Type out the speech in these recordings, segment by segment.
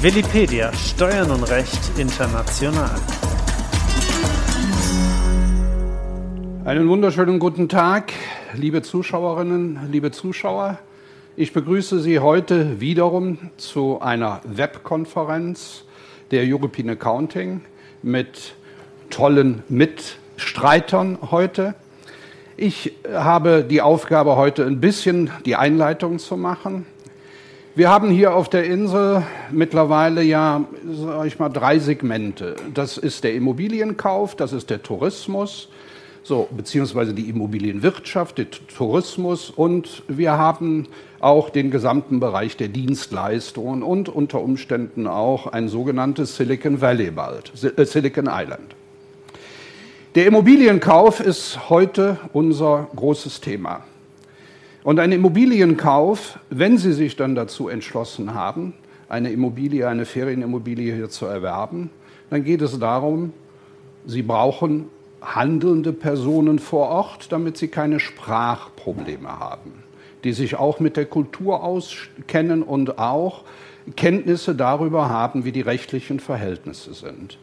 Willipedia Steuern und Recht international. Einen wunderschönen guten Tag, liebe Zuschauerinnen, liebe Zuschauer. Ich begrüße Sie heute wiederum zu einer Webkonferenz der European Accounting mit tollen Mitstreitern heute. Ich habe die Aufgabe, heute ein bisschen die Einleitung zu machen. Wir haben hier auf der Insel mittlerweile ja, sage ich mal, drei Segmente. Das ist der Immobilienkauf, das ist der Tourismus, so, beziehungsweise die Immobilienwirtschaft, der Tourismus und wir haben auch den gesamten Bereich der Dienstleistungen und unter Umständen auch ein sogenanntes Silicon Valley bald, äh, Silicon Island. Der Immobilienkauf ist heute unser großes Thema. Und ein Immobilienkauf, wenn Sie sich dann dazu entschlossen haben, eine Immobilie, eine Ferienimmobilie hier zu erwerben, dann geht es darum, Sie brauchen handelnde Personen vor Ort, damit Sie keine Sprachprobleme haben, die sich auch mit der Kultur auskennen und auch Kenntnisse darüber haben, wie die rechtlichen Verhältnisse sind.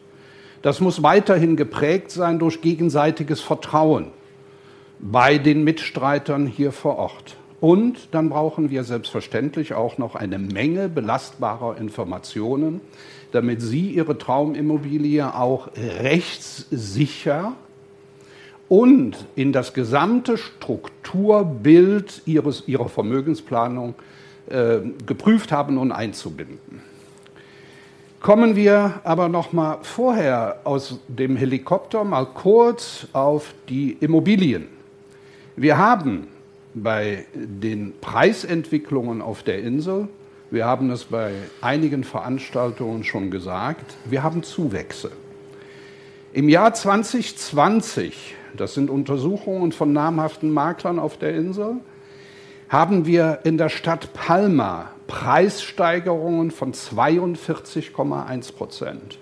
Das muss weiterhin geprägt sein durch gegenseitiges Vertrauen bei den Mitstreitern hier vor Ort. Und dann brauchen wir selbstverständlich auch noch eine Menge belastbarer Informationen, damit Sie Ihre Traumimmobilie auch rechtssicher und in das gesamte Strukturbild Ihres, Ihrer Vermögensplanung äh, geprüft haben und einzubinden. Kommen wir aber noch mal vorher aus dem Helikopter mal kurz auf die Immobilien. Wir haben bei den Preisentwicklungen auf der Insel, wir haben es bei einigen Veranstaltungen schon gesagt, wir haben Zuwächse. Im Jahr 2020, das sind Untersuchungen von namhaften Maklern auf der Insel, haben wir in der Stadt Palma Preissteigerungen von 42,1 Prozent.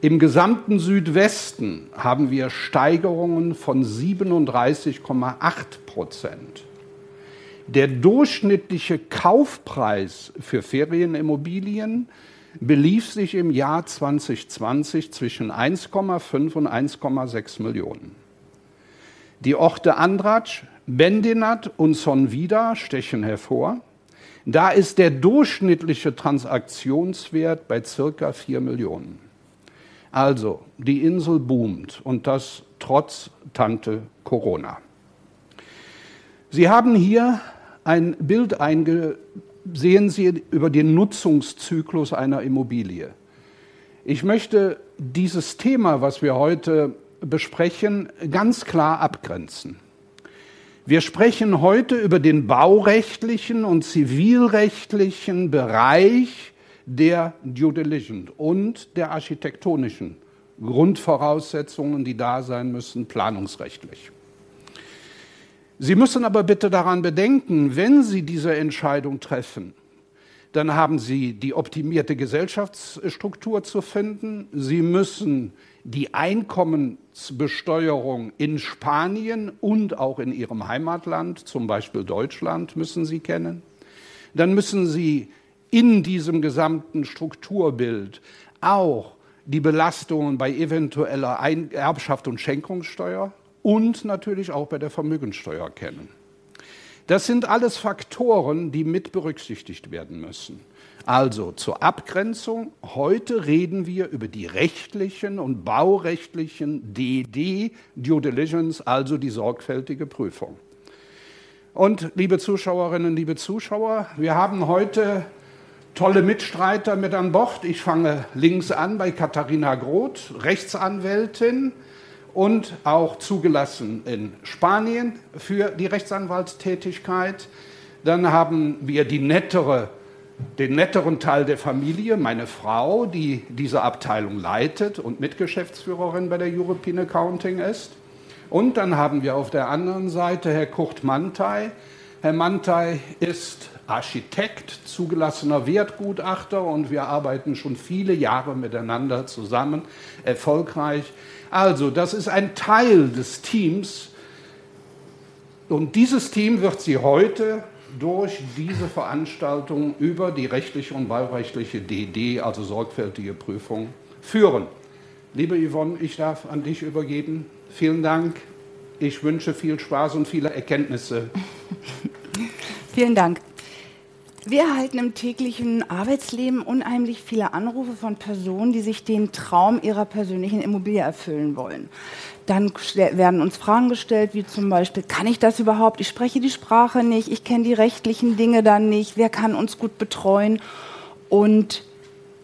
Im gesamten Südwesten haben wir Steigerungen von 37,8 Prozent. Der durchschnittliche Kaufpreis für Ferienimmobilien belief sich im Jahr 2020 zwischen 1,5 und 1,6 Millionen. Die Orte Andratsch, Bendinat und Sonvida stechen hervor. Da ist der durchschnittliche Transaktionswert bei circa 4 Millionen. Also, die Insel boomt und das trotz Tante Corona. Sie haben hier ein Bild eingesehen, Sie über den Nutzungszyklus einer Immobilie. Ich möchte dieses Thema, was wir heute besprechen, ganz klar abgrenzen. Wir sprechen heute über den baurechtlichen und zivilrechtlichen Bereich der Due Diligence und der architektonischen Grundvoraussetzungen, die da sein müssen, planungsrechtlich. Sie müssen aber bitte daran bedenken, wenn Sie diese Entscheidung treffen, dann haben Sie die optimierte Gesellschaftsstruktur zu finden. Sie müssen die Einkommensbesteuerung in Spanien und auch in Ihrem Heimatland, zum Beispiel Deutschland, müssen Sie kennen. Dann müssen Sie in diesem gesamten Strukturbild auch die Belastungen bei eventueller Erbschaft und Schenkungssteuer und natürlich auch bei der Vermögenssteuer kennen. Das sind alles Faktoren, die mit berücksichtigt werden müssen. Also zur Abgrenzung, heute reden wir über die rechtlichen und baurechtlichen DD, Due Diligence, also die sorgfältige Prüfung. Und liebe Zuschauerinnen, liebe Zuschauer, wir haben heute tolle Mitstreiter mit an Bord. Ich fange links an bei Katharina Groth, Rechtsanwältin und auch zugelassen in Spanien für die Rechtsanwaltstätigkeit. Dann haben wir die nettere, den netteren Teil der Familie, meine Frau, die diese Abteilung leitet und Mitgeschäftsführerin bei der European Accounting ist. Und dann haben wir auf der anderen Seite Herr Kurt Mantei. Herr Mantei ist Architekt, zugelassener Wertgutachter und wir arbeiten schon viele Jahre miteinander zusammen, erfolgreich. Also, das ist ein Teil des Teams und dieses Team wird Sie heute durch diese Veranstaltung über die rechtliche und wahlrechtliche DD, also sorgfältige Prüfung, führen. Liebe Yvonne, ich darf an dich übergeben. Vielen Dank. Ich wünsche viel Spaß und viele Erkenntnisse. Vielen Dank. Wir erhalten im täglichen Arbeitsleben unheimlich viele Anrufe von Personen, die sich den Traum ihrer persönlichen Immobilie erfüllen wollen. Dann werden uns Fragen gestellt, wie zum Beispiel, kann ich das überhaupt? Ich spreche die Sprache nicht, ich kenne die rechtlichen Dinge dann nicht, wer kann uns gut betreuen? Und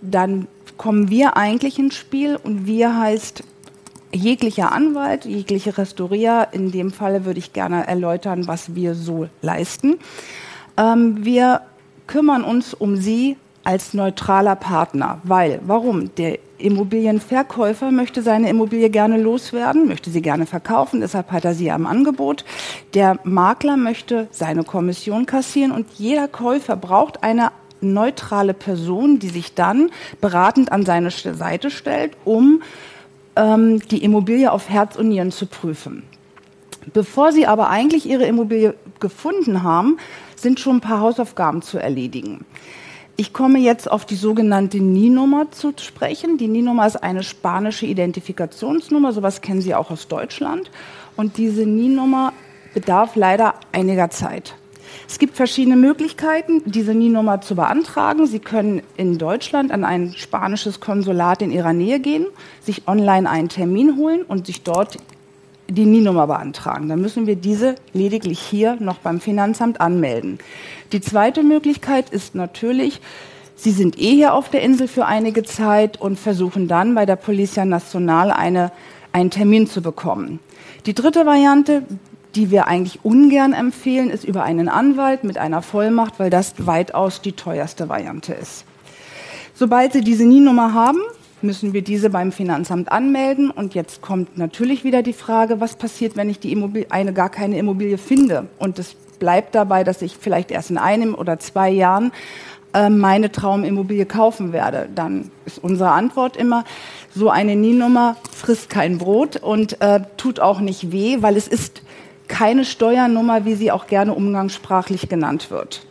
dann kommen wir eigentlich ins Spiel und wir heißt jeglicher Anwalt, jegliche Restaurier. In dem Falle würde ich gerne erläutern, was wir so leisten. Ähm, wir kümmern uns um Sie als neutraler Partner. Weil, warum? Der Immobilienverkäufer möchte seine Immobilie gerne loswerden, möchte sie gerne verkaufen, deshalb hat er sie am Angebot. Der Makler möchte seine Kommission kassieren und jeder Käufer braucht eine neutrale Person, die sich dann beratend an seine Seite stellt, um ähm, die Immobilie auf Herz und Nieren zu prüfen. Bevor Sie aber eigentlich Ihre Immobilie gefunden haben, sind schon ein paar Hausaufgaben zu erledigen. Ich komme jetzt auf die sogenannte NI-Nummer zu sprechen. Die NI-Nummer ist eine spanische Identifikationsnummer, sowas kennen Sie auch aus Deutschland. Und diese NI-Nummer bedarf leider einiger Zeit. Es gibt verschiedene Möglichkeiten, diese NI-Nummer zu beantragen. Sie können in Deutschland an ein spanisches Konsulat in Ihrer Nähe gehen, sich online einen Termin holen und sich dort die NIE-Nummer beantragen. Dann müssen wir diese lediglich hier noch beim Finanzamt anmelden. Die zweite Möglichkeit ist natürlich, Sie sind eh hier auf der Insel für einige Zeit und versuchen dann bei der Policia Nacional eine, einen Termin zu bekommen. Die dritte Variante, die wir eigentlich ungern empfehlen, ist über einen Anwalt mit einer Vollmacht, weil das weitaus die teuerste Variante ist. Sobald Sie diese NIE-Nummer haben, müssen wir diese beim Finanzamt anmelden. Und jetzt kommt natürlich wieder die Frage, was passiert, wenn ich die Immobilie, eine gar keine Immobilie finde? Und es bleibt dabei, dass ich vielleicht erst in einem oder zwei Jahren äh, meine Traumimmobilie kaufen werde. Dann ist unsere Antwort immer, so eine NIE-Nummer frisst kein Brot und äh, tut auch nicht weh, weil es ist keine Steuernummer, wie sie auch gerne umgangssprachlich genannt wird.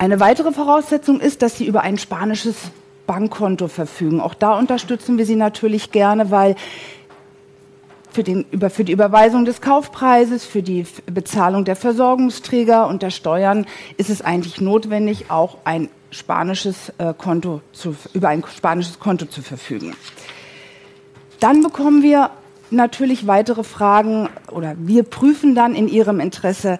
Eine weitere Voraussetzung ist, dass Sie über ein spanisches Bankkonto verfügen. Auch da unterstützen wir Sie natürlich gerne, weil für, den, für, die Überweisung des Kaufpreises, für die Bezahlung der Versorgungsträger und der Steuern ist es eigentlich notwendig, auch ein spanisches äh, Konto zu, über ein spanisches Konto zu verfügen. Dann bekommen wir natürlich weitere Fragen oder wir prüfen dann in Ihrem Interesse,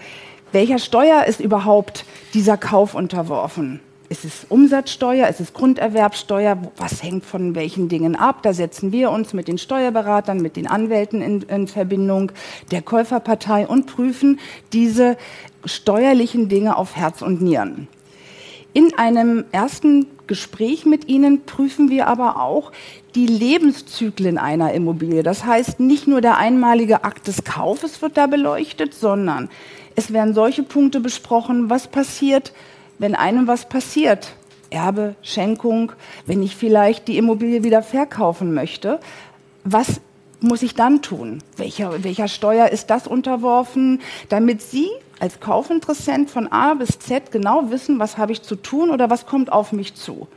welcher Steuer ist überhaupt dieser Kauf unterworfen? Ist es Umsatzsteuer, ist es Grunderwerbsteuer, was hängt von welchen Dingen ab? Da setzen wir uns mit den Steuerberatern, mit den Anwälten in, in Verbindung, der Käuferpartei und prüfen diese steuerlichen Dinge auf Herz und Nieren. In einem ersten Gespräch mit Ihnen prüfen wir aber auch die Lebenszyklen einer Immobilie. Das heißt, nicht nur der einmalige Akt des Kaufes wird da beleuchtet, sondern es werden solche Punkte besprochen, was passiert, wenn einem was passiert, Erbe, Schenkung, wenn ich vielleicht die Immobilie wieder verkaufen möchte, was muss ich dann tun? Welcher, welcher Steuer ist das unterworfen, damit Sie als Kaufinteressent von A bis Z genau wissen, was habe ich zu tun oder was kommt auf mich zu?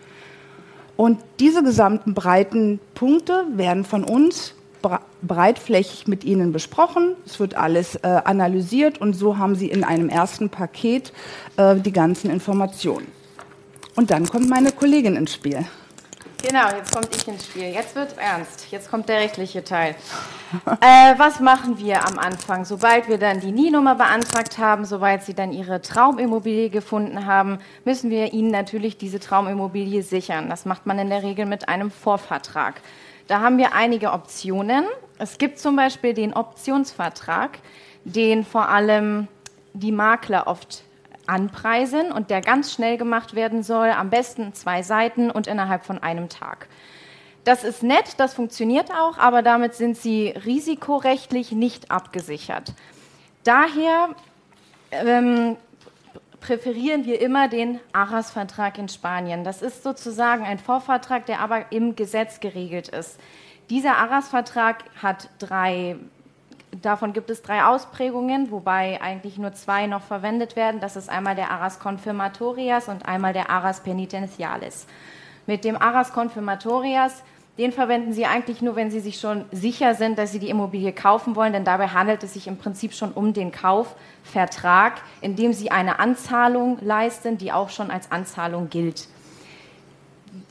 Und diese gesamten breiten Punkte werden von uns breitflächig mit Ihnen besprochen. Es wird alles äh, analysiert und so haben Sie in einem ersten Paket äh, die ganzen Informationen. Und dann kommt meine Kollegin ins Spiel. Genau, jetzt kommt ich ins Spiel. Jetzt wird ernst. Jetzt kommt der rechtliche Teil. äh, was machen wir am Anfang? Sobald wir dann die NIE-Nummer beantragt haben, sobald Sie dann Ihre Traumimmobilie gefunden haben, müssen wir Ihnen natürlich diese Traumimmobilie sichern. Das macht man in der Regel mit einem Vorvertrag. Da haben wir einige Optionen. Es gibt zum Beispiel den Optionsvertrag, den vor allem die Makler oft anpreisen und der ganz schnell gemacht werden soll, am besten zwei Seiten und innerhalb von einem Tag. Das ist nett, das funktioniert auch, aber damit sind sie risikorechtlich nicht abgesichert. Daher ähm, präferieren wir immer den Arras-Vertrag in Spanien. Das ist sozusagen ein Vorvertrag, der aber im Gesetz geregelt ist. Dieser Arras-Vertrag hat drei davon gibt es drei Ausprägungen, wobei eigentlich nur zwei noch verwendet werden. Das ist einmal der Aras confirmatorias und einmal der Aras penitentialis. Mit dem Aras confirmatorias, den verwenden Sie eigentlich nur, wenn Sie sich schon sicher sind, dass Sie die Immobilie kaufen wollen, denn dabei handelt es sich im Prinzip schon um den Kaufvertrag, in dem Sie eine Anzahlung leisten, die auch schon als Anzahlung gilt.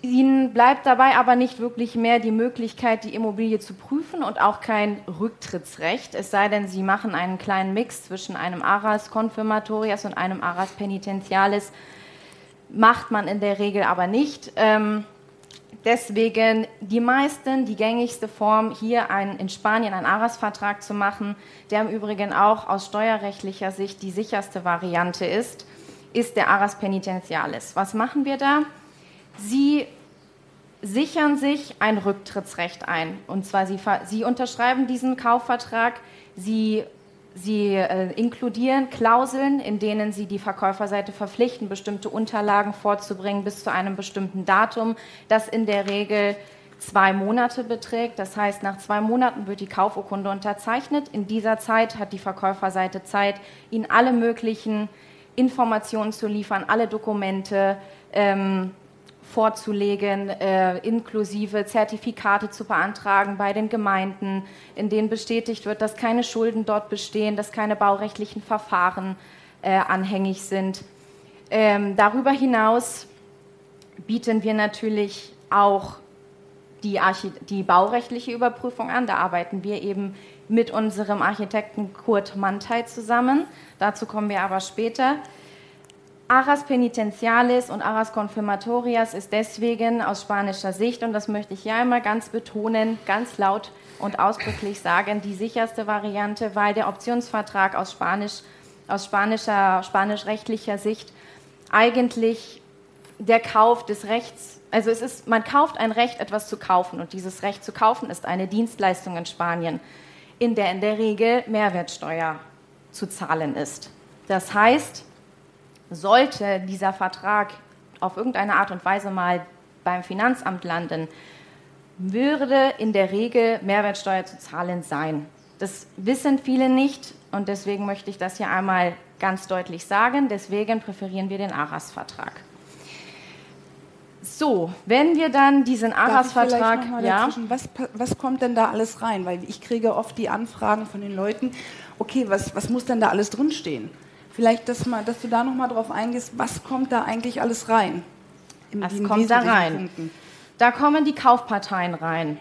Ihnen bleibt dabei aber nicht wirklich mehr die Möglichkeit, die Immobilie zu prüfen und auch kein Rücktrittsrecht, es sei denn, Sie machen einen kleinen Mix zwischen einem Aras confirmatorias und einem Aras penitentialis. Macht man in der Regel aber nicht. Ähm, deswegen die meisten, die gängigste Form, hier ein, in Spanien einen Aras-Vertrag zu machen, der im Übrigen auch aus steuerrechtlicher Sicht die sicherste Variante ist, ist der Aras penitentialis. Was machen wir da? Sie sichern sich ein Rücktrittsrecht ein. Und zwar, Sie, Sie unterschreiben diesen Kaufvertrag, Sie, Sie äh, inkludieren Klauseln, in denen Sie die Verkäuferseite verpflichten, bestimmte Unterlagen vorzubringen bis zu einem bestimmten Datum, das in der Regel zwei Monate beträgt. Das heißt, nach zwei Monaten wird die Kaufurkunde unterzeichnet. In dieser Zeit hat die Verkäuferseite Zeit, Ihnen alle möglichen Informationen zu liefern, alle Dokumente, ähm, vorzulegen, äh, inklusive Zertifikate zu beantragen bei den Gemeinden, in denen bestätigt wird, dass keine Schulden dort bestehen, dass keine baurechtlichen Verfahren äh, anhängig sind. Ähm, darüber hinaus bieten wir natürlich auch die, die, baurechtliche Überprüfung an. Da arbeiten wir eben mit unserem Architekten Kurt Mantei zusammen. Dazu kommen wir aber später. Aras penitentialis und Aras confirmatorias ist deswegen aus spanischer Sicht, und das möchte ich hier einmal ganz betonen, ganz laut und ausdrücklich sagen, die sicherste Variante, weil der Optionsvertrag aus, Spanisch, aus spanischer, spanisch-rechtlicher Sicht eigentlich der Kauf des Rechts, also es ist, man kauft ein Recht, etwas zu kaufen, und dieses Recht zu kaufen ist eine Dienstleistung in Spanien, in der in der Regel Mehrwertsteuer zu zahlen ist. Das heißt, sollte dieser Vertrag auf irgendeine Art und Weise mal beim Finanzamt landen, würde in der Regel Mehrwertsteuer zu zahlen sein. Das wissen viele nicht und deswegen möchte ich das hier einmal ganz deutlich sagen. Deswegen präferieren wir den ARAS-Vertrag. So, wenn wir dann diesen ARAS-Vertrag. Ja? Was, was kommt denn da alles rein? Weil ich kriege oft die Anfragen von den Leuten, okay, was, was muss denn da alles drinstehen? Vielleicht, dass, mal, dass du da noch mal drauf eingehst, was kommt da eigentlich alles rein? was kommt da rein? Punkten? Da kommen die Kaufparteien rein.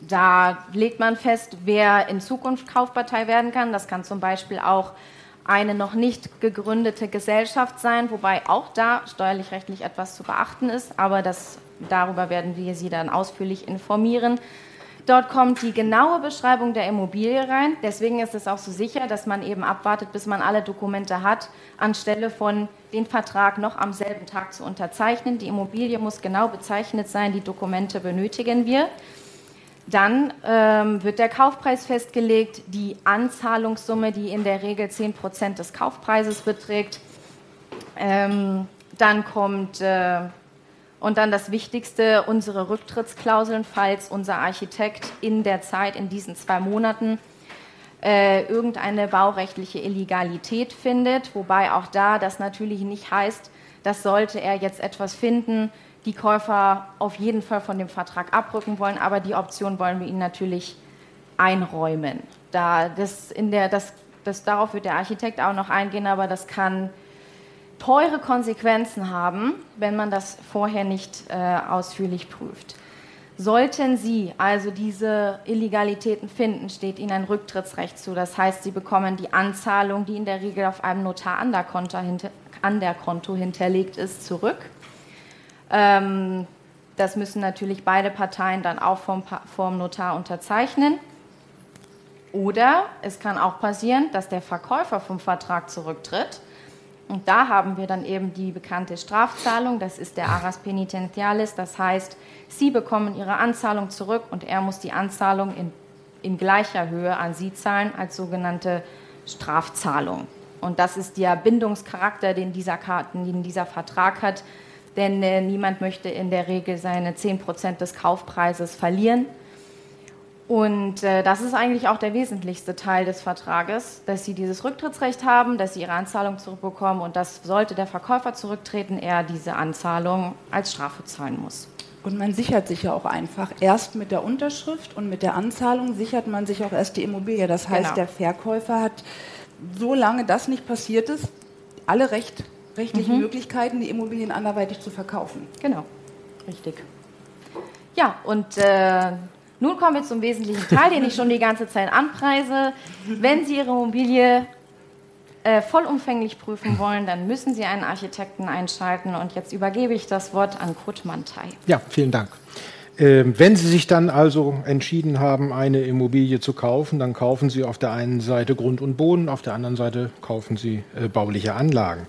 Da legt man fest, wer in Zukunft Kaufpartei werden kann. Das kann zum Beispiel auch eine noch nicht gegründete Gesellschaft sein, wobei auch da steuerlich-rechtlich etwas zu beachten ist. Aber das, darüber werden wir Sie dann ausführlich informieren. Dort kommt die genaue Beschreibung der Immobilie rein. Deswegen ist es auch so sicher, dass man eben abwartet, bis man alle Dokumente hat, anstelle von den Vertrag noch am selben Tag zu unterzeichnen. Die Immobilie muss genau bezeichnet sein, die Dokumente benötigen wir. Dann ähm, wird der Kaufpreis festgelegt, die Anzahlungssumme, die in der Regel 10 Prozent des Kaufpreises beträgt. Ähm, dann kommt äh, und dann das Wichtigste, unsere Rücktrittsklauseln, falls unser Architekt in der Zeit, in diesen zwei Monaten, äh, irgendeine baurechtliche Illegalität findet. Wobei auch da das natürlich nicht heißt, dass sollte er jetzt etwas finden, die Käufer auf jeden Fall von dem Vertrag abrücken wollen, aber die Option wollen wir ihnen natürlich einräumen. Da das in der, das, das, darauf wird der Architekt auch noch eingehen, aber das kann teure Konsequenzen haben, wenn man das vorher nicht äh, ausführlich prüft. Sollten Sie also diese Illegalitäten finden, steht Ihnen ein Rücktrittsrecht zu. Das heißt, Sie bekommen die Anzahlung, die in der Regel auf einem Notar an der Konto, hinter, an der Konto hinterlegt ist, zurück. Ähm, das müssen natürlich beide Parteien dann auch vom, vom Notar unterzeichnen. Oder es kann auch passieren, dass der Verkäufer vom Vertrag zurücktritt und da haben wir dann eben die bekannte Strafzahlung, das ist der Aras Penitentialis, das heißt, Sie bekommen Ihre Anzahlung zurück und er muss die Anzahlung in, in gleicher Höhe an Sie zahlen als sogenannte Strafzahlung. Und das ist der Bindungscharakter, den dieser, Karten, den dieser Vertrag hat, denn äh, niemand möchte in der Regel seine 10% des Kaufpreises verlieren. Und äh, das ist eigentlich auch der wesentlichste Teil des Vertrages, dass Sie dieses Rücktrittsrecht haben, dass Sie Ihre Anzahlung zurückbekommen und dass, sollte der Verkäufer zurücktreten, er diese Anzahlung als Strafe zahlen muss. Und man sichert sich ja auch einfach. Erst mit der Unterschrift und mit der Anzahlung sichert man sich auch erst die Immobilie. Das heißt, genau. der Verkäufer hat, solange das nicht passiert ist, alle Recht, rechtlichen mhm. Möglichkeiten, die Immobilien anderweitig zu verkaufen. Genau, richtig. Ja, und äh, nun kommen wir zum wesentlichen Teil, den ich schon die ganze Zeit anpreise. Wenn Sie Ihre Immobilie äh, vollumfänglich prüfen wollen, dann müssen Sie einen Architekten einschalten. Und jetzt übergebe ich das Wort an Kurt Mantei. Ja, vielen Dank. Ähm, wenn Sie sich dann also entschieden haben, eine Immobilie zu kaufen, dann kaufen Sie auf der einen Seite Grund und Boden, auf der anderen Seite kaufen Sie äh, bauliche Anlagen.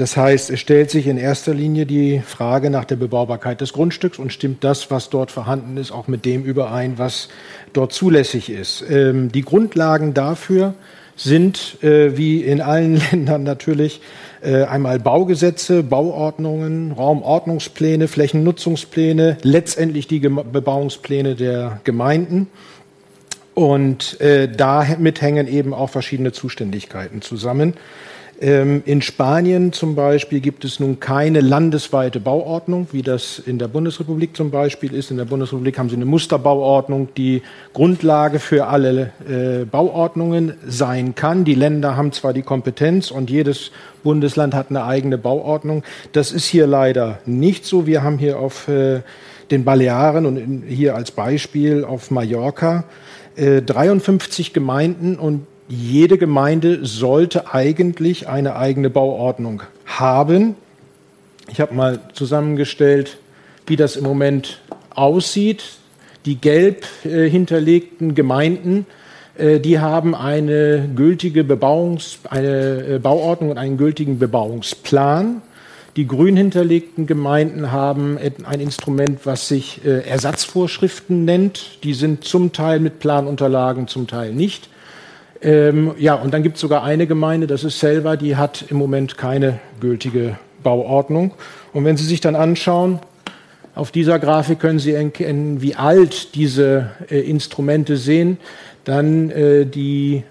Das heißt, es stellt sich in erster Linie die Frage nach der Bebaubarkeit des Grundstücks und stimmt das, was dort vorhanden ist, auch mit dem überein, was dort zulässig ist. Ähm, die Grundlagen dafür sind, äh, wie in allen Ländern natürlich, äh, einmal Baugesetze, Bauordnungen, Raumordnungspläne, Flächennutzungspläne, letztendlich die Gem Bebauungspläne der Gemeinden. Und äh, damit hängen eben auch verschiedene Zuständigkeiten zusammen. Ähm, in Spanien zum Beispiel gibt es nun keine landesweite Bauordnung, wie das in der Bundesrepublik zum Beispiel ist. In der Bundesrepublik haben sie eine Musterbauordnung, die Grundlage für alle äh, Bauordnungen sein kann. Die Länder haben zwar die Kompetenz und jedes Bundesland hat eine eigene Bauordnung. Das ist hier leider nicht so. Wir haben hier auf äh, den Balearen und hier als Beispiel auf Mallorca äh, 53 Gemeinden und jede Gemeinde sollte eigentlich eine eigene Bauordnung haben. Ich habe mal zusammengestellt, wie das im Moment aussieht. Die gelb äh, hinterlegten Gemeinden, äh, die haben eine gültige Bebauungs-, eine äh, Bauordnung und einen gültigen Bebauungsplan. Die grün hinterlegten Gemeinden haben ein Instrument, was sich äh, Ersatzvorschriften nennt. Die sind zum Teil mit Planunterlagen, zum Teil nicht. Ähm, ja, und dann gibt es sogar eine Gemeinde, das ist Selva, die hat im Moment keine gültige Bauordnung. Und wenn Sie sich dann anschauen, auf dieser Grafik können Sie erkennen, wie alt diese äh, Instrumente sehen. Dann äh, die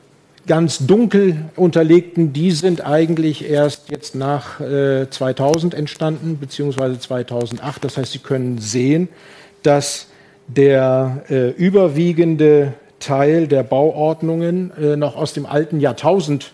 ganz dunkel unterlegten, die sind eigentlich erst jetzt nach äh, 2000 entstanden, beziehungsweise 2008. Das heißt, Sie können sehen, dass der äh, überwiegende Teil der Bauordnungen äh, noch aus dem alten Jahrtausend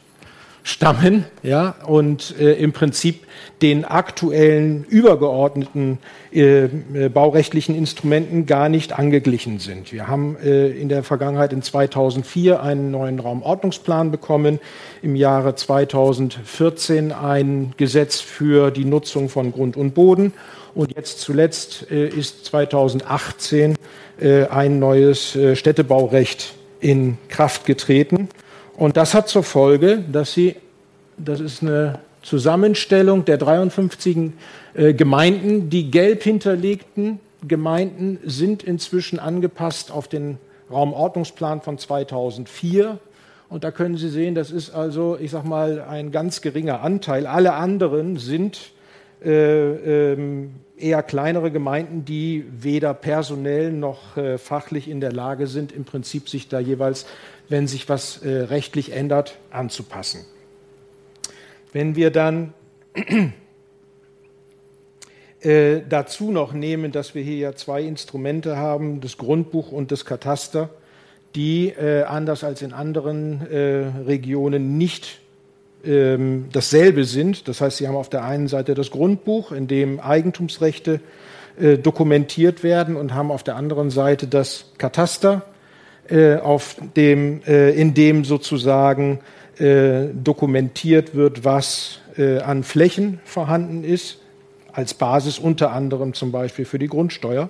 stammen ja, und äh, im Prinzip den aktuellen übergeordneten äh, äh baurechtlichen Instrumenten gar nicht angeglichen sind. Wir haben äh, in der Vergangenheit in 2004 einen neuen Raumordnungsplan bekommen, im Jahre 2014 ein Gesetz für die Nutzung von Grund und Boden und jetzt zuletzt äh, ist 2018 äh, ein neues äh, Städtebaurecht in Kraft getreten. Und das hat zur Folge, dass sie, das ist eine Zusammenstellung der 53 äh, Gemeinden, die gelb hinterlegten Gemeinden sind inzwischen angepasst auf den Raumordnungsplan von 2004. Und da können Sie sehen, das ist also, ich sage mal, ein ganz geringer Anteil. Alle anderen sind eher kleinere Gemeinden, die weder personell noch äh, fachlich in der Lage sind, im Prinzip sich da jeweils, wenn sich was äh, rechtlich ändert, anzupassen. Wenn wir dann äh, dazu noch nehmen, dass wir hier ja zwei Instrumente haben, das Grundbuch und das Kataster, die äh, anders als in anderen äh, Regionen nicht ähm, dasselbe sind. Das heißt, Sie haben auf der einen Seite das Grundbuch, in dem Eigentumsrechte äh, dokumentiert werden und haben auf der anderen Seite das Kataster, äh, auf dem, äh, in dem sozusagen äh, dokumentiert wird, was äh, an Flächen vorhanden ist, als Basis unter anderem zum Beispiel für die Grundsteuer.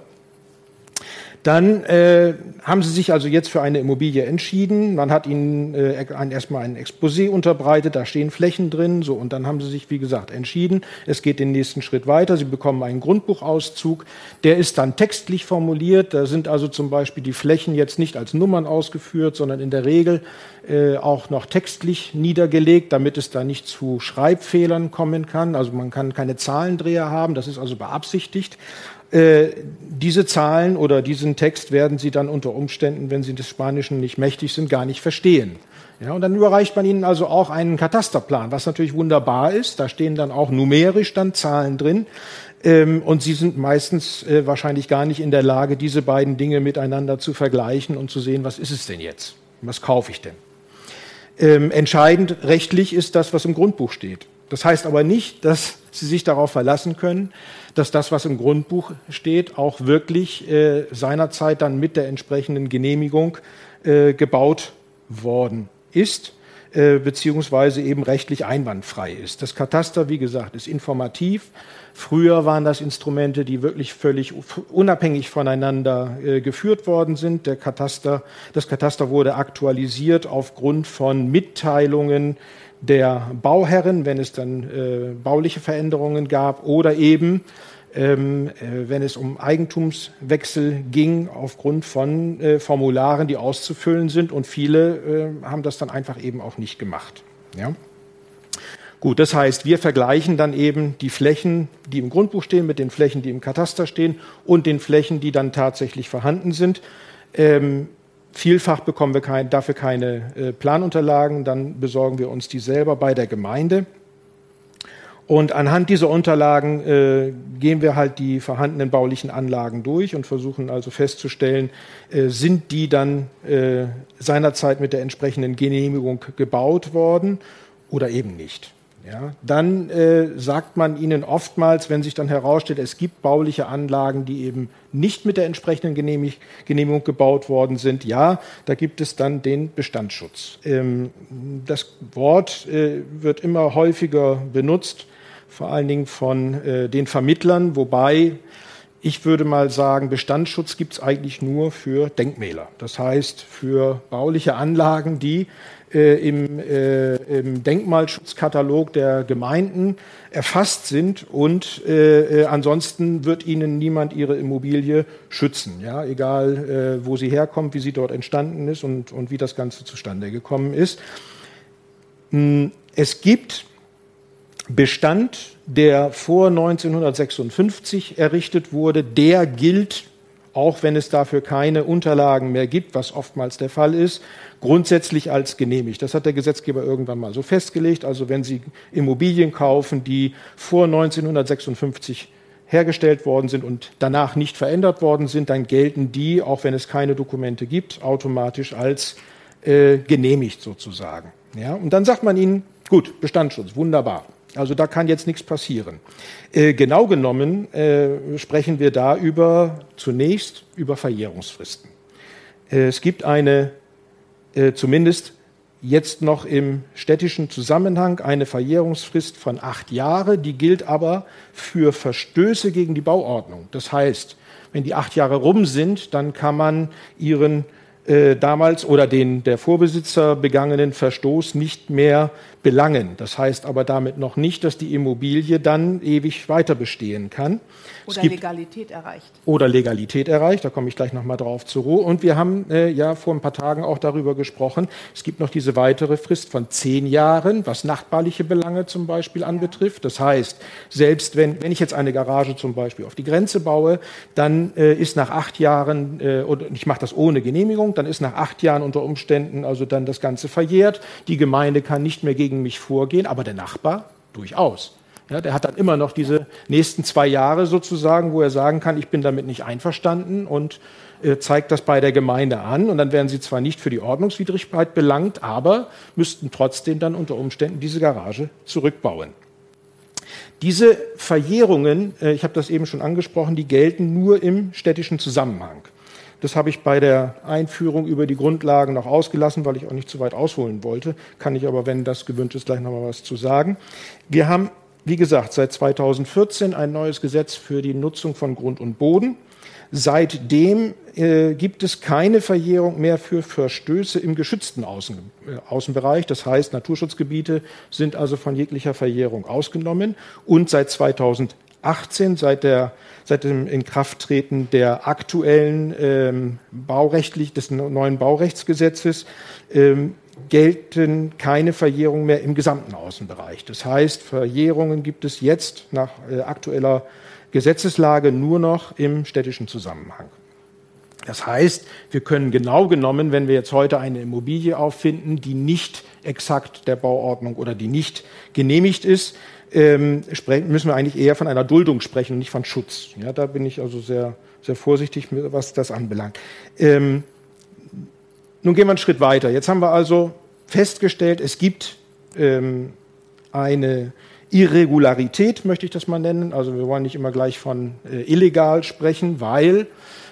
Dann äh, haben Sie sich also jetzt für eine Immobilie entschieden. Man hat Ihnen äh, ein, erstmal ein Exposé unterbreitet, da stehen Flächen drin. So, und dann haben Sie sich, wie gesagt, entschieden. Es geht den nächsten Schritt weiter. Sie bekommen einen Grundbuchauszug. Der ist dann textlich formuliert. Da sind also zum Beispiel die Flächen jetzt nicht als Nummern ausgeführt, sondern in der Regel äh, auch noch textlich niedergelegt, damit es da nicht zu Schreibfehlern kommen kann. Also man kann keine Zahlendreher haben, das ist also beabsichtigt. Äh, diese Zahlen oder diesen Text werden Sie dann unter Umständen, wenn Sie des Spanischen nicht mächtig sind, gar nicht verstehen. Ja, und dann überreicht man ihnen also auch einen Katasterplan, was natürlich wunderbar ist. Da stehen dann auch numerisch dann Zahlen drin. Ähm, und sie sind meistens äh, wahrscheinlich gar nicht in der Lage, diese beiden Dinge miteinander zu vergleichen und zu sehen, was ist es denn jetzt? Was kaufe ich denn? Ähm, entscheidend rechtlich ist das, was im Grundbuch steht. Das heißt aber nicht, dass Sie sich darauf verlassen können, dass das, was im Grundbuch steht, auch wirklich äh, seinerzeit dann mit der entsprechenden Genehmigung äh, gebaut worden ist, äh, beziehungsweise eben rechtlich einwandfrei ist. Das Kataster, wie gesagt, ist informativ. Früher waren das Instrumente, die wirklich völlig unabhängig voneinander äh, geführt worden sind. Der Kataster, das Kataster wurde aktualisiert aufgrund von Mitteilungen der Bauherren, wenn es dann äh, bauliche Veränderungen gab, oder eben ähm, äh, wenn es um Eigentumswechsel ging, aufgrund von äh, Formularen, die auszufüllen sind. Und viele äh, haben das dann einfach eben auch nicht gemacht. Ja? Gut, das heißt, wir vergleichen dann eben die Flächen, die im Grundbuch stehen, mit den Flächen, die im Kataster stehen und den Flächen, die dann tatsächlich vorhanden sind. Ähm, vielfach bekommen wir kein, dafür keine äh, Planunterlagen, dann besorgen wir uns die selber bei der Gemeinde. Und anhand dieser Unterlagen äh, gehen wir halt die vorhandenen baulichen Anlagen durch und versuchen also festzustellen, äh, sind die dann äh, seinerzeit mit der entsprechenden Genehmigung gebaut worden oder eben nicht. Ja, dann äh, sagt man ihnen oftmals, wenn sich dann herausstellt, es gibt bauliche Anlagen, die eben nicht mit der entsprechenden Genehmig Genehmigung gebaut worden sind, ja, da gibt es dann den Bestandsschutz. Ähm, das Wort äh, wird immer häufiger benutzt vor allen Dingen von äh, den Vermittlern, wobei ich würde mal sagen, Bestandsschutz gibt es eigentlich nur für Denkmäler. Das heißt, für bauliche Anlagen, die äh, im, äh, im, Denkmalschutzkatalog der Gemeinden erfasst sind und äh, äh ansonsten wird ihnen niemand ihre Immobilie schützen. Ja? Egal, äh, wo sie herkommt, wie sie dort entstanden ist und, und wie das Ganze zustande gekommen ist. Hm, es gibt Bestand, der vor 1956 errichtet wurde, der gilt, auch wenn es dafür keine Unterlagen mehr gibt, was oftmals der Fall ist, grundsätzlich als genehmigt. Das hat der Gesetzgeber irgendwann mal so festgelegt. Also wenn Sie Immobilien kaufen, die vor 1956 hergestellt worden sind und danach nicht verändert worden sind, dann gelten die, auch wenn es keine Dokumente gibt, automatisch als äh, genehmigt sozusagen. Ja? Und dann sagt man ihnen, gut, Bestandsschutz, wunderbar. Also da kann jetzt nichts passieren. Äh, genau genommen äh, sprechen wir da über zunächst über Verjährungsfristen. Äh, es gibt eine, äh, zumindest jetzt noch im städtischen Zusammenhang, eine Verjährungsfrist von acht Jahre. Die gilt aber für Verstöße gegen die Bauordnung. Das heißt, wenn die acht Jahre rum sind, dann kann man ihren äh, damals oder den der Vorbesitzer begangenen Verstoß nicht mehr belangen. Das heißt aber damit noch nicht, dass die Immobilie dann ewig weiter bestehen kann. Oder Legalität erreicht. Oder Legalität erreicht, da komme ich gleich nochmal drauf zur Ruhe. Und wir haben äh, ja vor ein paar Tagen auch darüber gesprochen, es gibt noch diese weitere Frist von zehn Jahren, was nachbarliche Belange zum Beispiel ja. anbetrifft. Das heißt, selbst wenn, wenn ich jetzt eine Garage zum Beispiel auf die Grenze baue, dann äh, ist nach acht Jahren, äh, und ich mache das ohne Genehmigung, dann ist nach acht Jahren unter Umständen also dann das Ganze verjährt. Die Gemeinde kann nicht mehr gegen mich vorgehen, aber der Nachbar durchaus. Ja, der hat dann immer noch diese nächsten zwei Jahre sozusagen, wo er sagen kann, ich bin damit nicht einverstanden und äh, zeigt das bei der Gemeinde an. Und dann werden sie zwar nicht für die Ordnungswidrigkeit belangt, aber müssten trotzdem dann unter Umständen diese Garage zurückbauen. Diese Verjährungen, äh, ich habe das eben schon angesprochen, die gelten nur im städtischen Zusammenhang. Das habe ich bei der Einführung über die Grundlagen noch ausgelassen, weil ich auch nicht zu weit ausholen wollte. Kann ich aber, wenn das gewünscht ist, gleich noch mal was zu sagen. Wir haben wie gesagt, seit 2014 ein neues Gesetz für die Nutzung von Grund und Boden. Seitdem äh, gibt es keine Verjährung mehr für Verstöße im geschützten Außen, äh, Außenbereich. Das heißt, Naturschutzgebiete sind also von jeglicher Verjährung ausgenommen. Und seit 2018, seit, der, seit dem Inkrafttreten der aktuellen ähm, Baurechtlich, des neuen Baurechtsgesetzes, ähm, gelten keine Verjährungen mehr im gesamten Außenbereich. Das heißt, Verjährungen gibt es jetzt nach äh, aktueller Gesetzeslage nur noch im städtischen Zusammenhang. Das heißt, wir können genau genommen, wenn wir jetzt heute eine Immobilie auffinden, die nicht exakt der Bauordnung oder die nicht genehmigt ist, ähm, müssen wir eigentlich eher von einer Duldung sprechen und nicht von Schutz. Ja, da bin ich also sehr, sehr vorsichtig, was das anbelangt. Ähm, nun gehen wir einen Schritt weiter. Jetzt haben wir also festgestellt, es gibt ähm, eine Irregularität, möchte ich das mal nennen. Also wir wollen nicht immer gleich von äh, illegal sprechen, weil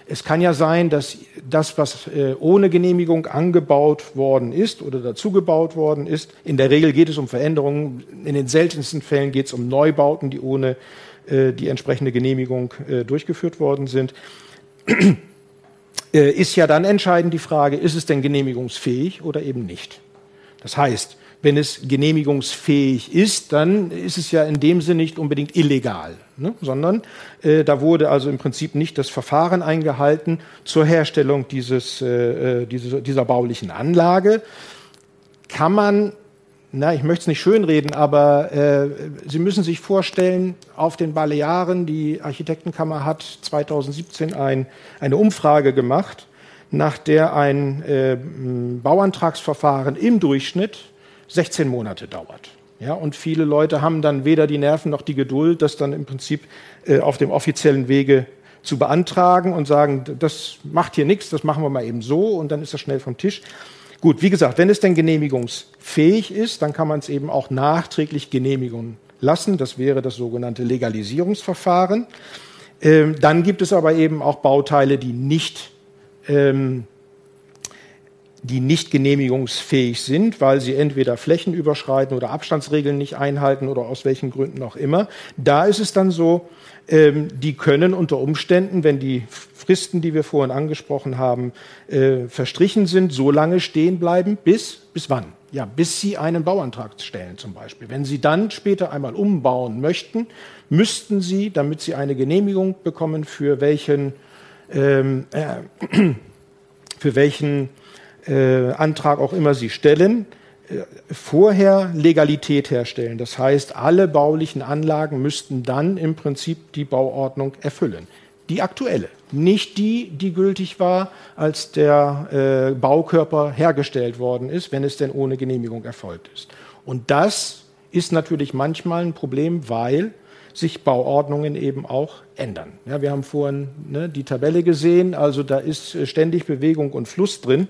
es kann ja sein, dass das, was äh, ohne Genehmigung angebaut worden ist oder dazugebaut worden ist, in der Regel geht es um Veränderungen, in den seltensten Fällen geht es um Neubauten, die ohne äh, die entsprechende Genehmigung äh, durchgeführt worden sind. Ist ja dann entscheidend die Frage, ist es denn genehmigungsfähig oder eben nicht? Das heißt, wenn es genehmigungsfähig ist, dann ist es ja in dem Sinne nicht unbedingt illegal, ne? sondern äh, da wurde also im Prinzip nicht das Verfahren eingehalten zur Herstellung dieses, äh, äh diese, dieser baulichen Anlage. Kann man na, ich möchte es nicht schönreden, aber äh, Sie müssen sich vorstellen, auf den Balearen, die Architektenkammer hat 2017 ein, eine Umfrage gemacht, nach der ein äh, Bauantragsverfahren im Durchschnitt 16 Monate dauert. Ja, und viele Leute haben dann weder die Nerven noch die Geduld, das dann im Prinzip äh, auf dem offiziellen Wege zu beantragen und sagen, das macht hier nichts, das machen wir mal eben so und dann ist das schnell vom Tisch. Gut, wie gesagt, wenn es denn genehmigungsfähig ist, dann kann man es eben auch nachträglich genehmigen lassen. Das wäre das sogenannte Legalisierungsverfahren. Ähm, dann gibt es aber eben auch Bauteile, die nicht, ähm, die nicht genehmigungsfähig sind, weil sie entweder Flächen überschreiten oder Abstandsregeln nicht einhalten oder aus welchen Gründen auch immer. Da ist es dann so, ähm, die können unter Umständen, wenn die Fristen, die wir vorhin angesprochen haben, äh, verstrichen sind, so lange stehen bleiben, bis, bis wann? Ja, bis Sie einen Bauantrag stellen zum Beispiel. Wenn Sie dann später einmal umbauen möchten, müssten Sie, damit Sie eine Genehmigung bekommen, für welchen, ähm, äh, für welchen äh, Antrag auch immer Sie stellen, vorher Legalität herstellen. Das heißt, alle baulichen Anlagen müssten dann im Prinzip die Bauordnung erfüllen. Die aktuelle, nicht die, die gültig war, als der äh, Baukörper hergestellt worden ist, wenn es denn ohne Genehmigung erfolgt ist. Und das ist natürlich manchmal ein Problem, weil sich Bauordnungen eben auch ändern. Ja, wir haben vorhin ne, die Tabelle gesehen, also da ist äh, ständig Bewegung und Fluss drin.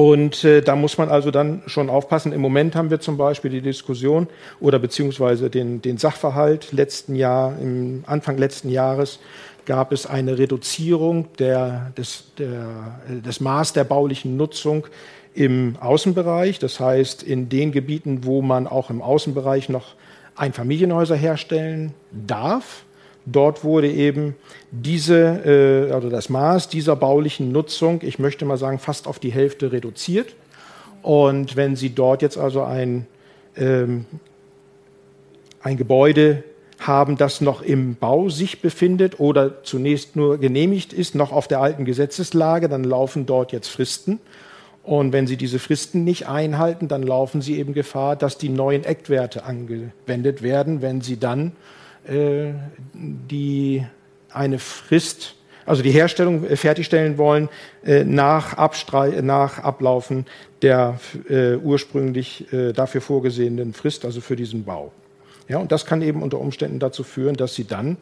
Und äh, da muss man also dann schon aufpassen. Im Moment haben wir zum Beispiel die Diskussion oder beziehungsweise den, den Sachverhalt letzten Jahr, im Anfang letzten Jahres gab es eine Reduzierung der, des, der, des Maß der baulichen Nutzung im Außenbereich. Das heißt, in den Gebieten, wo man auch im Außenbereich noch Einfamilienhäuser herstellen darf, Dort wurde eben diese, äh, also das Maß dieser baulichen Nutzung, ich möchte mal sagen, fast auf die Hälfte reduziert. Und wenn Sie dort jetzt also ein, ähm, ein Gebäude haben, das noch im Bau sich befindet oder zunächst nur genehmigt ist, noch auf der alten Gesetzeslage, dann laufen dort jetzt Fristen. Und wenn Sie diese Fristen nicht einhalten, dann laufen Sie eben Gefahr, dass die neuen Eckwerte angewendet werden, wenn Sie dann äh, die eine Frist, also die Herstellung äh, fertigstellen wollen äh, nach, Abstrei nach Ablaufen der ursprünglich dafür vorgesehenen Frist, also für diesen Bau. Ja, und das kann eben unter Umständen dazu führen, dass sie dann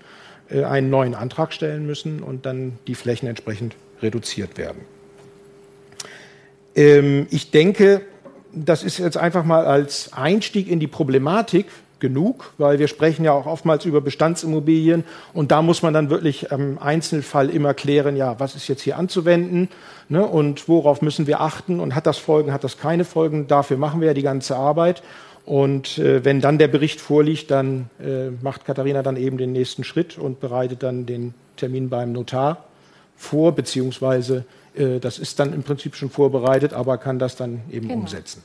einen neuen Antrag stellen müssen und dann die Flächen entsprechend reduziert werden. Ähm, ich denke, das ist jetzt einfach mal als Einstieg in die Problematik genug, weil wir sprechen ja auch oftmals über Bestandsimmobilien und da muss man dann wirklich im Einzelfall immer klären, ja, was ist jetzt hier anzuwenden ne, und worauf müssen wir achten und hat das Folgen, hat das keine Folgen, dafür machen wir ja die ganze Arbeit und äh, wenn dann der Bericht vorliegt, dann äh, macht Katharina dann eben den nächsten Schritt und bereitet dann den Termin beim Notar vor, beziehungsweise äh, das ist dann im Prinzip schon vorbereitet, aber kann das dann eben genau. umsetzen.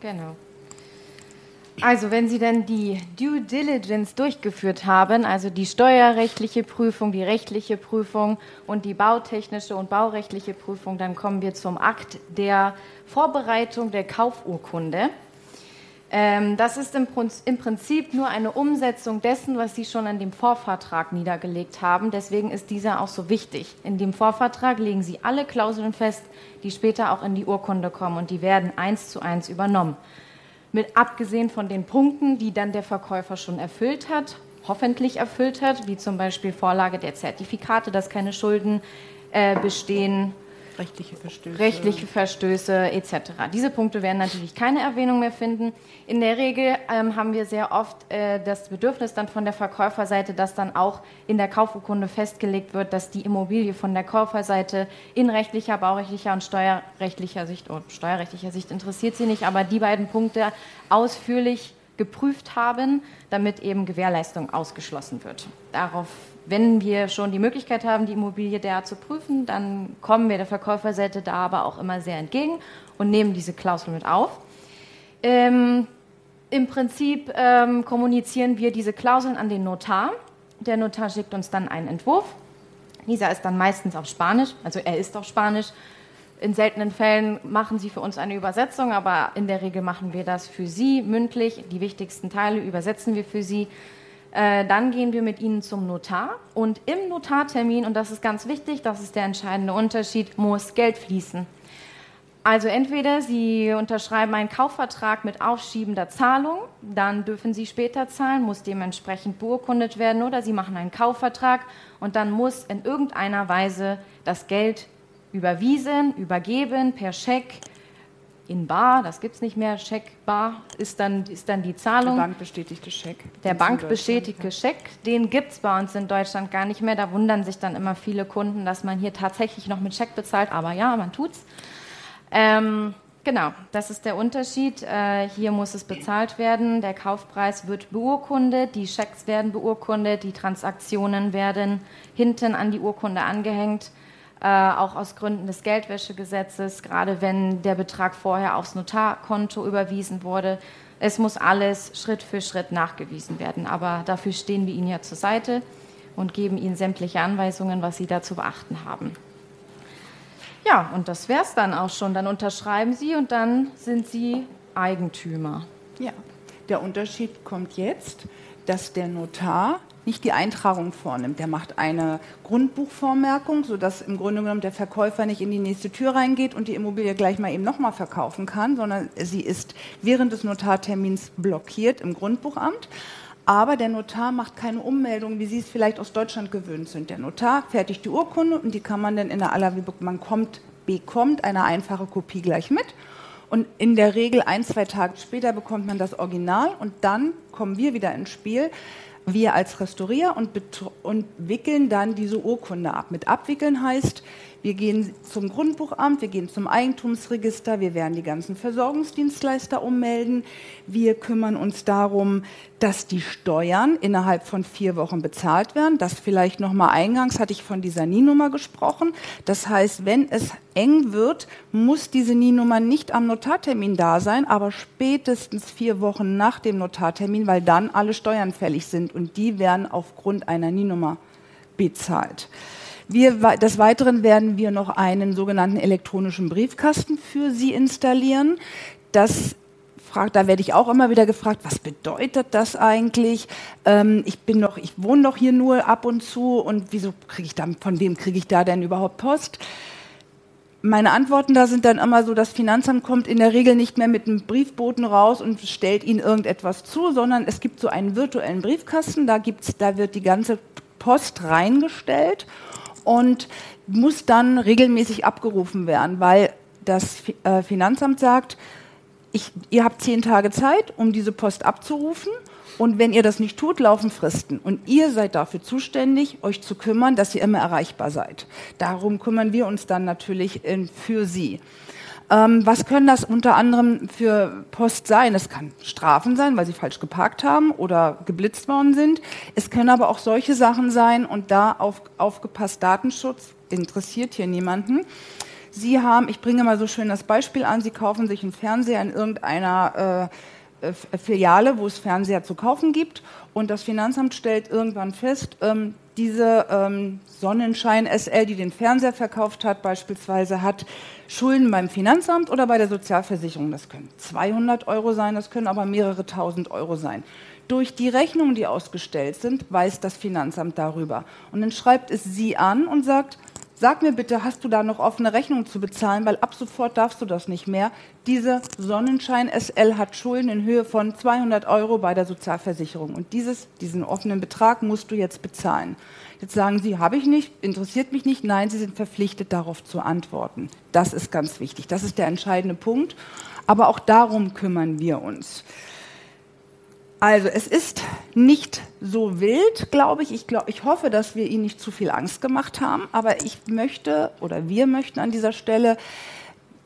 Genau. Also, wenn Sie dann die Due Diligence durchgeführt haben, also die steuerrechtliche Prüfung, die rechtliche Prüfung und die bautechnische und baurechtliche Prüfung, dann kommen wir zum Akt der Vorbereitung der Kaufurkunde. Ähm, das ist im, im Prinzip nur eine Umsetzung dessen, was Sie schon an dem Vorvertrag niedergelegt haben. Deswegen ist dieser auch so wichtig. In dem Vorvertrag legen Sie alle Klauseln fest, die später auch in die Urkunde kommen und die werden eins zu eins übernommen mit abgesehen von den Punkten, die dann der Verkäufer schon erfüllt hat, hoffentlich erfüllt hat, wie zum Beispiel Vorlage der Zertifikate, dass keine Schulden äh, bestehen, rechtliche Verstöße. Rechtliche Verstöße etc. Diese Punkte werden natürlich keine Erwähnung mehr finden. In der Regel ähm, haben wir sehr oft äh, das Bedürfnis dann von der Verkäuferseite, dass dann auch in der Kaufurkunde festgelegt wird, dass die Immobilie von der Käuferseite in rechtlicher, baurechtlicher und steuerrechtlicher Sicht, oh, steuerrechtlicher Sicht interessiert sie nicht, aber die beiden Punkte ausführlich geprüft haben, damit eben Gewährleistung ausgeschlossen wird. Darauf wenn wir schon die Möglichkeit haben, die Immobilie derart zu prüfen, dann kommen wir der Verkäuferseite da aber auch immer sehr entgegen und nehmen diese Klausel mit auf. Ähm, Im Prinzip ähm, kommunizieren wir diese Klauseln an den Notar. Der Notar schickt uns dann einen Entwurf. Dieser ist dann meistens auf Spanisch, also er ist auf Spanisch. In seltenen Fällen machen Sie für uns eine Übersetzung, aber in der Regel machen wir das für Sie mündlich. Die wichtigsten Teile übersetzen wir für Sie. Äh, dann gehen wir mit Ihnen zum Notar und im Notartermin, und das ist ganz wichtig, das ist der entscheidende Unterschied, muss Geld fließen. Also entweder Sie unterschreiben einen Kaufvertrag mit aufschiebender Zahlung, dann dürfen Sie später zahlen, muss dementsprechend beurkundet werden, oder Sie machen einen Kaufvertrag und dann muss in irgendeiner Weise das Geld überwiesen, übergeben per Scheck, in Bar, das gibt es nicht mehr, Scheck Bar ist dann, ist dann die Zahlung. Der bankbestätigte Scheck. Der bankbestätigte Scheck, den gibt es bei uns in Deutschland gar nicht mehr. Da wundern sich dann immer viele Kunden, dass man hier tatsächlich noch mit Scheck bezahlt, aber ja, man tut's. Ähm, genau, das ist der Unterschied. Äh, hier muss es bezahlt werden, der Kaufpreis wird beurkundet, die Schecks werden beurkundet, die Transaktionen werden hinten an die Urkunde angehängt auch aus Gründen des Geldwäschegesetzes, gerade wenn der Betrag vorher aufs Notarkonto überwiesen wurde. Es muss alles Schritt für Schritt nachgewiesen werden. Aber dafür stehen wir Ihnen ja zur Seite und geben Ihnen sämtliche Anweisungen, was Sie da zu beachten haben. Ja, und das wäre es dann auch schon. Dann unterschreiben Sie und dann sind Sie Eigentümer. Ja, der Unterschied kommt jetzt, dass der Notar nicht die Eintragung vornimmt. Der macht eine Grundbuchvormerkung, sodass im Grunde genommen der Verkäufer nicht in die nächste Tür reingeht und die Immobilie gleich mal eben nochmal verkaufen kann, sondern sie ist während des Notartermins blockiert im Grundbuchamt. Aber der Notar macht keine Ummeldung, wie Sie es vielleicht aus Deutschland gewöhnt sind. Der Notar fertigt die Urkunde und die kann man dann in der aller, man kommt, bekommt eine einfache Kopie gleich mit. Und in der Regel ein, zwei Tage später bekommt man das Original und dann kommen wir wieder ins Spiel wir als Restaurier und, und wickeln dann diese Urkunde ab. Mit abwickeln heißt, wir gehen zum Grundbuchamt, wir gehen zum Eigentumsregister, wir werden die ganzen Versorgungsdienstleister ummelden. Wir kümmern uns darum, dass die Steuern innerhalb von vier Wochen bezahlt werden. Das vielleicht nochmal eingangs hatte ich von dieser NIE-Nummer gesprochen. Das heißt, wenn es eng wird, muss diese NIE-Nummer nicht am Notartermin da sein, aber spätestens vier Wochen nach dem Notartermin, weil dann alle Steuern fällig sind und die werden aufgrund einer NIE-Nummer bezahlt. Wir, des Weiteren werden wir noch einen sogenannten elektronischen Briefkasten für Sie installieren. Das da werde ich auch immer wieder gefragt, was bedeutet das eigentlich? Ähm, ich bin noch, ich wohne doch hier nur ab und zu und wieso kriege ich dann, von wem kriege ich da denn überhaupt Post? Meine Antworten da sind dann immer so, das Finanzamt kommt in der Regel nicht mehr mit einem Briefboten raus und stellt Ihnen irgendetwas zu, sondern es gibt so einen virtuellen Briefkasten, da, gibt's, da wird die ganze Post reingestellt und muss dann regelmäßig abgerufen werden, weil das äh, Finanzamt sagt, ich, ihr habt zehn Tage Zeit, um diese Post abzurufen. Und wenn ihr das nicht tut, laufen Fristen. Und ihr seid dafür zuständig, euch zu kümmern, dass ihr immer erreichbar seid. Darum kümmern wir uns dann natürlich in, für Sie. Ähm, was können das unter anderem für Post sein? Es kann Strafen sein, weil sie falsch geparkt haben oder geblitzt worden sind. Es können aber auch solche Sachen sein und da auf, aufgepasst Datenschutz interessiert hier niemanden. Sie haben, ich bringe mal so schön das Beispiel an, Sie kaufen sich einen Fernseher in irgendeiner äh, Filiale, wo es Fernseher zu kaufen gibt und das Finanzamt stellt irgendwann fest, ähm, diese ähm, Sonnenschein SL, die den Fernseher verkauft hat, beispielsweise hat Schulden beim Finanzamt oder bei der Sozialversicherung. Das können 200 Euro sein, das können aber mehrere tausend Euro sein. Durch die Rechnungen, die ausgestellt sind, weiß das Finanzamt darüber. Und dann schreibt es Sie an und sagt, Sag mir bitte, hast du da noch offene Rechnungen zu bezahlen, weil ab sofort darfst du das nicht mehr. Diese Sonnenschein SL hat Schulden in Höhe von 200 Euro bei der Sozialversicherung und dieses, diesen offenen Betrag musst du jetzt bezahlen. Jetzt sagen Sie, habe ich nicht, interessiert mich nicht. Nein, Sie sind verpflichtet, darauf zu antworten. Das ist ganz wichtig. Das ist der entscheidende Punkt. Aber auch darum kümmern wir uns. Also es ist nicht so wild, glaube ich. Ich, glaub, ich hoffe, dass wir Ihnen nicht zu viel Angst gemacht haben. Aber ich möchte oder wir möchten an dieser Stelle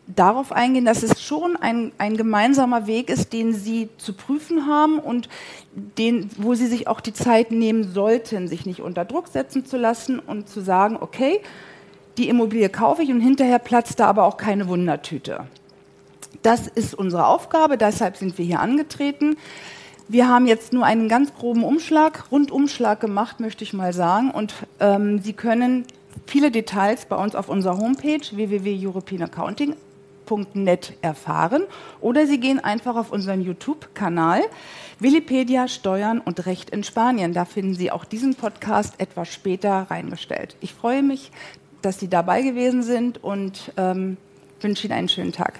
darauf eingehen, dass es schon ein, ein gemeinsamer Weg ist, den Sie zu prüfen haben und den, wo Sie sich auch die Zeit nehmen sollten, sich nicht unter Druck setzen zu lassen und zu sagen, okay, die Immobilie kaufe ich und hinterher platzt da aber auch keine Wundertüte. Das ist unsere Aufgabe, deshalb sind wir hier angetreten. Wir haben jetzt nur einen ganz groben Umschlag, Rundumschlag gemacht, möchte ich mal sagen. Und ähm, Sie können viele Details bei uns auf unserer Homepage www.europeanaccounting.net erfahren oder Sie gehen einfach auf unseren YouTube-Kanal Willipedia Steuern und Recht in Spanien. Da finden Sie auch diesen Podcast etwas später reingestellt. Ich freue mich, dass Sie dabei gewesen sind und ähm, wünsche Ihnen einen schönen Tag.